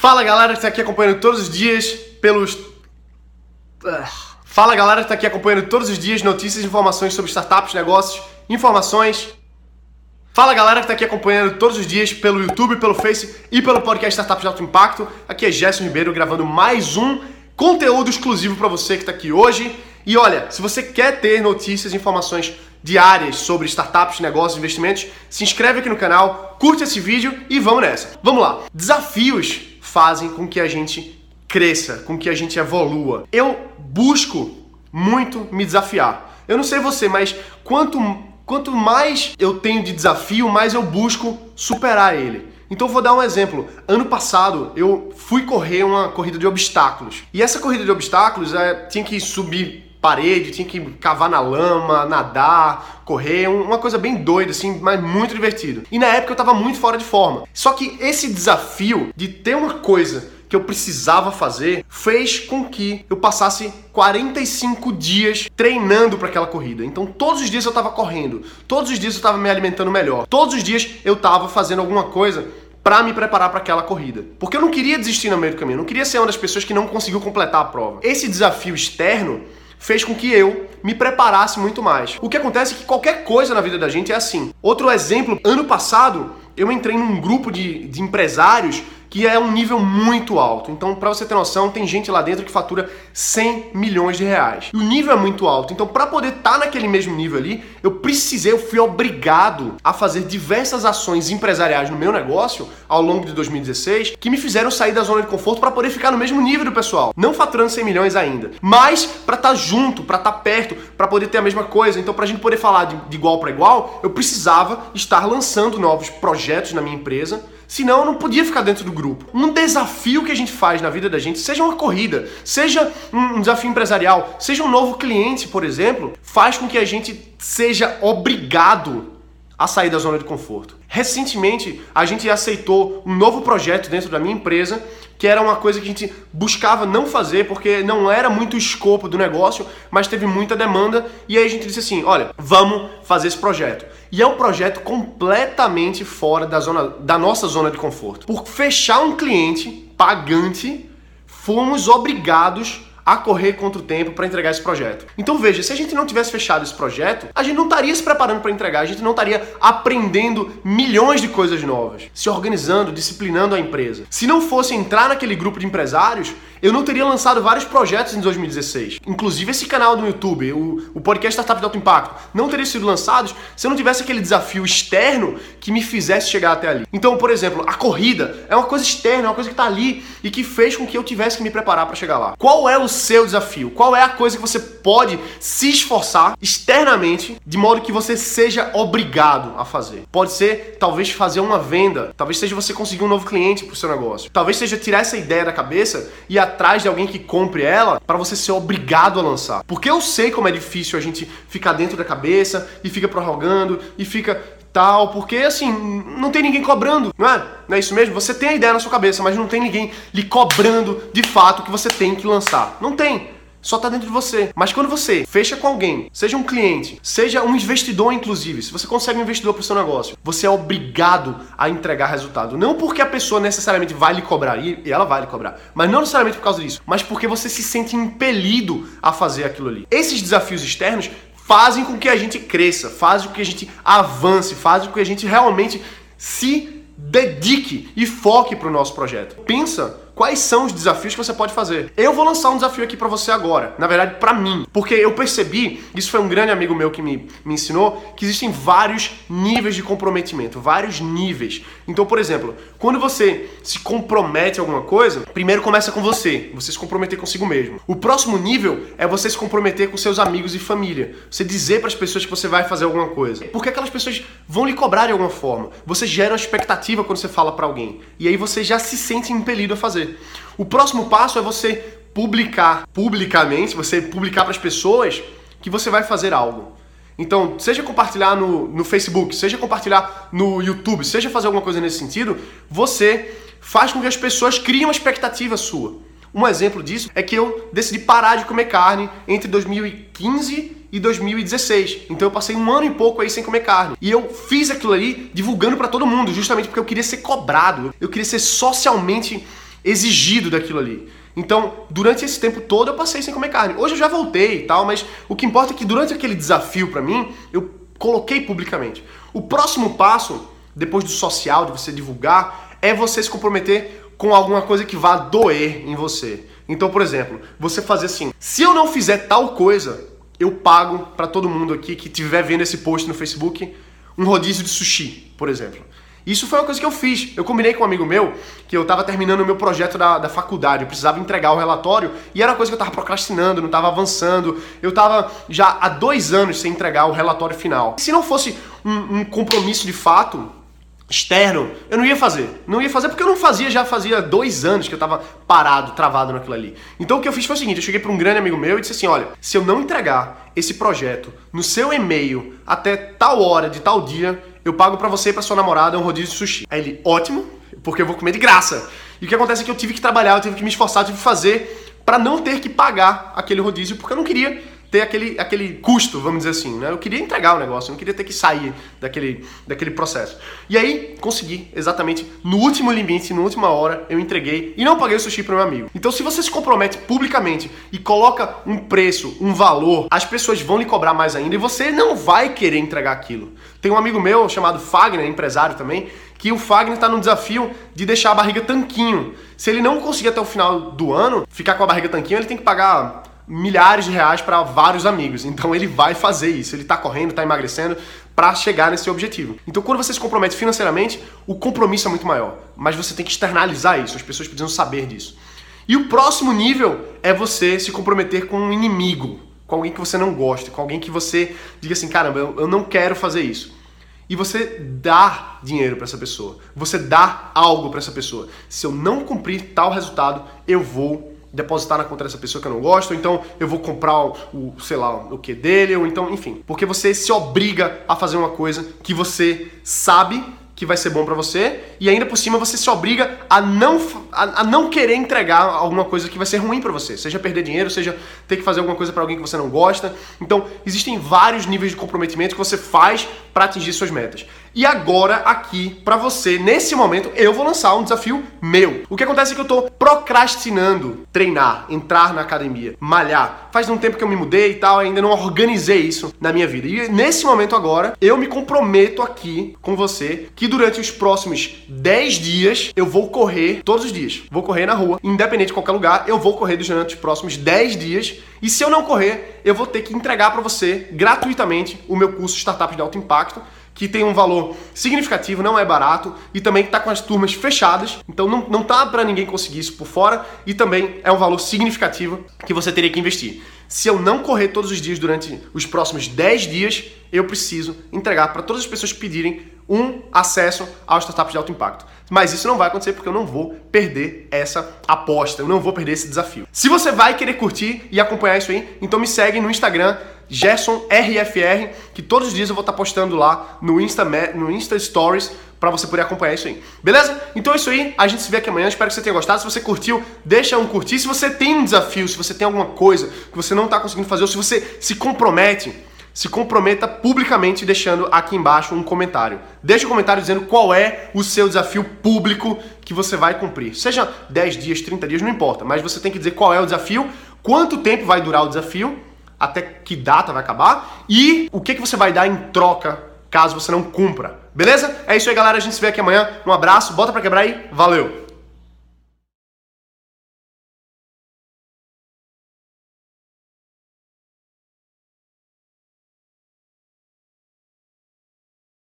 Fala galera que está aqui acompanhando todos os dias pelos. Ah. Fala galera que está aqui acompanhando todos os dias notícias e informações sobre startups, negócios, informações. Fala galera que está aqui acompanhando todos os dias pelo YouTube, pelo Face e pelo podcast Startups de Alto Impacto. Aqui é Gerson Ribeiro gravando mais um conteúdo exclusivo para você que está aqui hoje. E olha, se você quer ter notícias e informações diárias sobre startups, negócios, investimentos, se inscreve aqui no canal, curte esse vídeo e vamos nessa. Vamos lá. Desafios fazem com que a gente cresça, com que a gente evolua. Eu busco muito me desafiar. Eu não sei você, mas quanto quanto mais eu tenho de desafio, mais eu busco superar ele. Então vou dar um exemplo. Ano passado eu fui correr uma corrida de obstáculos. E essa corrida de obstáculos é, tinha que subir parede, tinha que cavar na lama, nadar, correr, uma coisa bem doida, assim, mas muito divertido. E na época eu tava muito fora de forma. Só que esse desafio de ter uma coisa que eu precisava fazer fez com que eu passasse 45 dias treinando para aquela corrida. Então todos os dias eu tava correndo, todos os dias eu tava me alimentando melhor, todos os dias eu tava fazendo alguma coisa para me preparar para aquela corrida. Porque eu não queria desistir no meio do caminho, eu não queria ser uma das pessoas que não conseguiu completar a prova. Esse desafio externo fez com que eu me preparasse muito mais. O que acontece é que qualquer coisa na vida da gente é assim. Outro exemplo, ano passado eu entrei num grupo de, de empresários que é um nível muito alto. Então, para você ter noção, tem gente lá dentro que fatura 100 milhões de reais. E o nível é muito alto. Então, para poder estar tá naquele mesmo nível ali, eu precisei, eu fui obrigado a fazer diversas ações empresariais no meu negócio ao longo de 2016 que me fizeram sair da zona de conforto para poder ficar no mesmo nível do pessoal. Não faturando 100 milhões ainda, mas para estar tá junto, para estar tá perto, para poder ter a mesma coisa. Então, para a gente poder falar de, de igual para igual, eu precisava estar lançando novos projetos na minha empresa Senão não podia ficar dentro do grupo. Um desafio que a gente faz na vida da gente, seja uma corrida, seja um desafio empresarial, seja um novo cliente, por exemplo, faz com que a gente seja obrigado a sair da zona de conforto. Recentemente, a gente aceitou um novo projeto dentro da minha empresa, que era uma coisa que a gente buscava não fazer porque não era muito o escopo do negócio, mas teve muita demanda, e aí a gente disse assim: "Olha, vamos fazer esse projeto". E é um projeto completamente fora da zona da nossa zona de conforto. Por fechar um cliente pagante, fomos obrigados a correr contra o tempo para entregar esse projeto. Então veja, se a gente não tivesse fechado esse projeto, a gente não estaria se preparando para entregar, a gente não estaria aprendendo milhões de coisas novas, se organizando, disciplinando a empresa. Se não fosse entrar naquele grupo de empresários, eu não teria lançado vários projetos em 2016. Inclusive esse canal do YouTube, o, o podcast Startup de Alto Impacto, não teria sido lançados se eu não tivesse aquele desafio externo que me fizesse chegar até ali. Então, por exemplo, a corrida é uma coisa externa, é uma coisa que está ali e que fez com que eu tivesse que me preparar para chegar lá. Qual é o seu desafio? Qual é a coisa que você pode se esforçar externamente de modo que você seja obrigado a fazer? Pode ser talvez fazer uma venda, talvez seja você conseguir um novo cliente para o seu negócio, talvez seja tirar essa ideia da cabeça e a atrás de alguém que compre ela para você ser obrigado a lançar. Porque eu sei como é difícil a gente ficar dentro da cabeça e fica prorrogando e fica tal, porque assim, não tem ninguém cobrando, não é? Não é isso mesmo? Você tem a ideia na sua cabeça, mas não tem ninguém lhe cobrando de fato que você tem que lançar. Não tem só está dentro de você. Mas quando você fecha com alguém, seja um cliente, seja um investidor, inclusive, se você consegue um investidor para o seu negócio, você é obrigado a entregar resultado. Não porque a pessoa necessariamente vai lhe cobrar, e ela vai lhe cobrar, mas não necessariamente por causa disso, mas porque você se sente impelido a fazer aquilo ali. Esses desafios externos fazem com que a gente cresça, fazem com que a gente avance, fazem com que a gente realmente se dedique e foque para o nosso projeto. Pensa quais são os desafios que você pode fazer. Eu vou lançar um desafio aqui para você agora, na verdade para mim, porque eu percebi, isso foi um grande amigo meu que me, me ensinou, que existem vários níveis de comprometimento, vários níveis. Então, por exemplo, quando você se compromete a alguma coisa, primeiro começa com você, você se comprometer consigo mesmo. O próximo nível é você se comprometer com seus amigos e família. Você dizer para as pessoas que você vai fazer alguma coisa. Porque aquelas pessoas vão lhe cobrar de alguma forma. Você gera uma expectativa quando você fala para alguém. E aí você já se sente impelido a fazer. O próximo passo é você publicar publicamente, você publicar para as pessoas que você vai fazer algo. Então, seja compartilhar no, no Facebook, seja compartilhar no YouTube, seja fazer alguma coisa nesse sentido, você faz com que as pessoas criem uma expectativa sua. Um exemplo disso é que eu decidi parar de comer carne entre 2015 e 2016. Então eu passei um ano e pouco aí sem comer carne. E eu fiz aquilo ali divulgando para todo mundo, justamente porque eu queria ser cobrado. Eu queria ser socialmente exigido daquilo ali. Então, durante esse tempo todo eu passei sem comer carne. Hoje eu já voltei e tal, mas o que importa é que durante aquele desafio para mim, eu coloquei publicamente. O próximo passo, depois do social, de você divulgar, é você se comprometer com alguma coisa que vá doer em você. Então, por exemplo, você fazer assim: se eu não fizer tal coisa, eu pago para todo mundo aqui que estiver vendo esse post no Facebook um rodízio de sushi, por exemplo. Isso foi uma coisa que eu fiz. Eu combinei com um amigo meu que eu estava terminando o meu projeto da, da faculdade, eu precisava entregar o relatório e era uma coisa que eu estava procrastinando, não estava avançando. Eu estava já há dois anos sem entregar o relatório final. Se não fosse um, um compromisso de fato, externo, eu não ia fazer. Não ia fazer porque eu não fazia já fazia dois anos que eu tava parado, travado naquilo ali. Então o que eu fiz foi o seguinte: eu cheguei para um grande amigo meu e disse assim: olha, se eu não entregar esse projeto no seu e-mail até tal hora de tal dia, eu pago para você e pra sua namorada um rodízio de sushi. Aí ele, ótimo, porque eu vou comer de graça. E o que acontece é que eu tive que trabalhar, eu tive que me esforçar, eu tive que fazer para não ter que pagar aquele rodízio, porque eu não queria ter aquele, aquele custo, vamos dizer assim, né? Eu queria entregar o negócio, eu não queria ter que sair daquele, daquele processo. E aí, consegui, exatamente, no último limite, na última hora, eu entreguei e não paguei o sushi para meu amigo. Então, se você se compromete publicamente e coloca um preço, um valor, as pessoas vão lhe cobrar mais ainda e você não vai querer entregar aquilo. Tem um amigo meu chamado Fagner, empresário também, que o Fagner está no desafio de deixar a barriga tanquinho. Se ele não conseguir até o final do ano ficar com a barriga tanquinho, ele tem que pagar milhares de reais para vários amigos. Então ele vai fazer isso. Ele está correndo, está emagrecendo para chegar nesse objetivo. Então quando você se compromete financeiramente, o compromisso é muito maior. Mas você tem que externalizar isso. As pessoas precisam saber disso. E o próximo nível é você se comprometer com um inimigo, com alguém que você não gosta, com alguém que você diga assim, caramba, eu não quero fazer isso. E você dá dinheiro para essa pessoa. Você dá algo para essa pessoa. Se eu não cumprir tal resultado, eu vou depositar na conta dessa pessoa que eu não gosto, ou então eu vou comprar o, sei lá, o que dele, ou então, enfim. Porque você se obriga a fazer uma coisa que você sabe que vai ser bom para você e ainda por cima você se obriga a não, a, a não querer entregar alguma coisa que vai ser ruim para você, seja perder dinheiro, seja ter que fazer alguma coisa para alguém que você não gosta. Então, existem vários níveis de comprometimento que você faz para atingir suas metas. E agora aqui para você, nesse momento, eu vou lançar um desafio meu. O que acontece é que eu tô procrastinando treinar, entrar na academia, malhar. Faz um tempo que eu me mudei e tal, ainda não organizei isso na minha vida. E nesse momento agora, eu me comprometo aqui com você que durante os próximos 10 dias eu vou correr todos os dias. Vou correr na rua, independente de qualquer lugar, eu vou correr durante os próximos 10 dias. E se eu não correr, eu vou ter que entregar para você gratuitamente o meu curso Startups de Alto Impacto que tem um valor significativo, não é barato e também está com as turmas fechadas, então não, não tá para ninguém conseguir isso por fora e também é um valor significativo que você teria que investir. Se eu não correr todos os dias durante os próximos 10 dias, eu preciso entregar para todas as pessoas que pedirem um acesso aos startups de alto impacto. Mas isso não vai acontecer porque eu não vou perder essa aposta, eu não vou perder esse desafio. Se você vai querer curtir e acompanhar isso aí, então me segue no Instagram GersonRFR, que todos os dias eu vou estar postando lá no Insta, no Insta Stories para você poder acompanhar isso aí. Beleza? Então é isso aí. A gente se vê aqui amanhã. Espero que você tenha gostado. Se você curtiu, deixa um curtir. Se você tem um desafio, se você tem alguma coisa que você não está conseguindo fazer, ou se você se compromete, se comprometa publicamente deixando aqui embaixo um comentário. Deixa um comentário dizendo qual é o seu desafio público que você vai cumprir. Seja 10 dias, 30 dias, não importa, mas você tem que dizer qual é o desafio, quanto tempo vai durar o desafio até que data vai acabar e o que, que você vai dar em troca caso você não cumpra. Beleza? É isso aí, galera. A gente se vê aqui amanhã. Um abraço, bota pra quebrar aí. Valeu!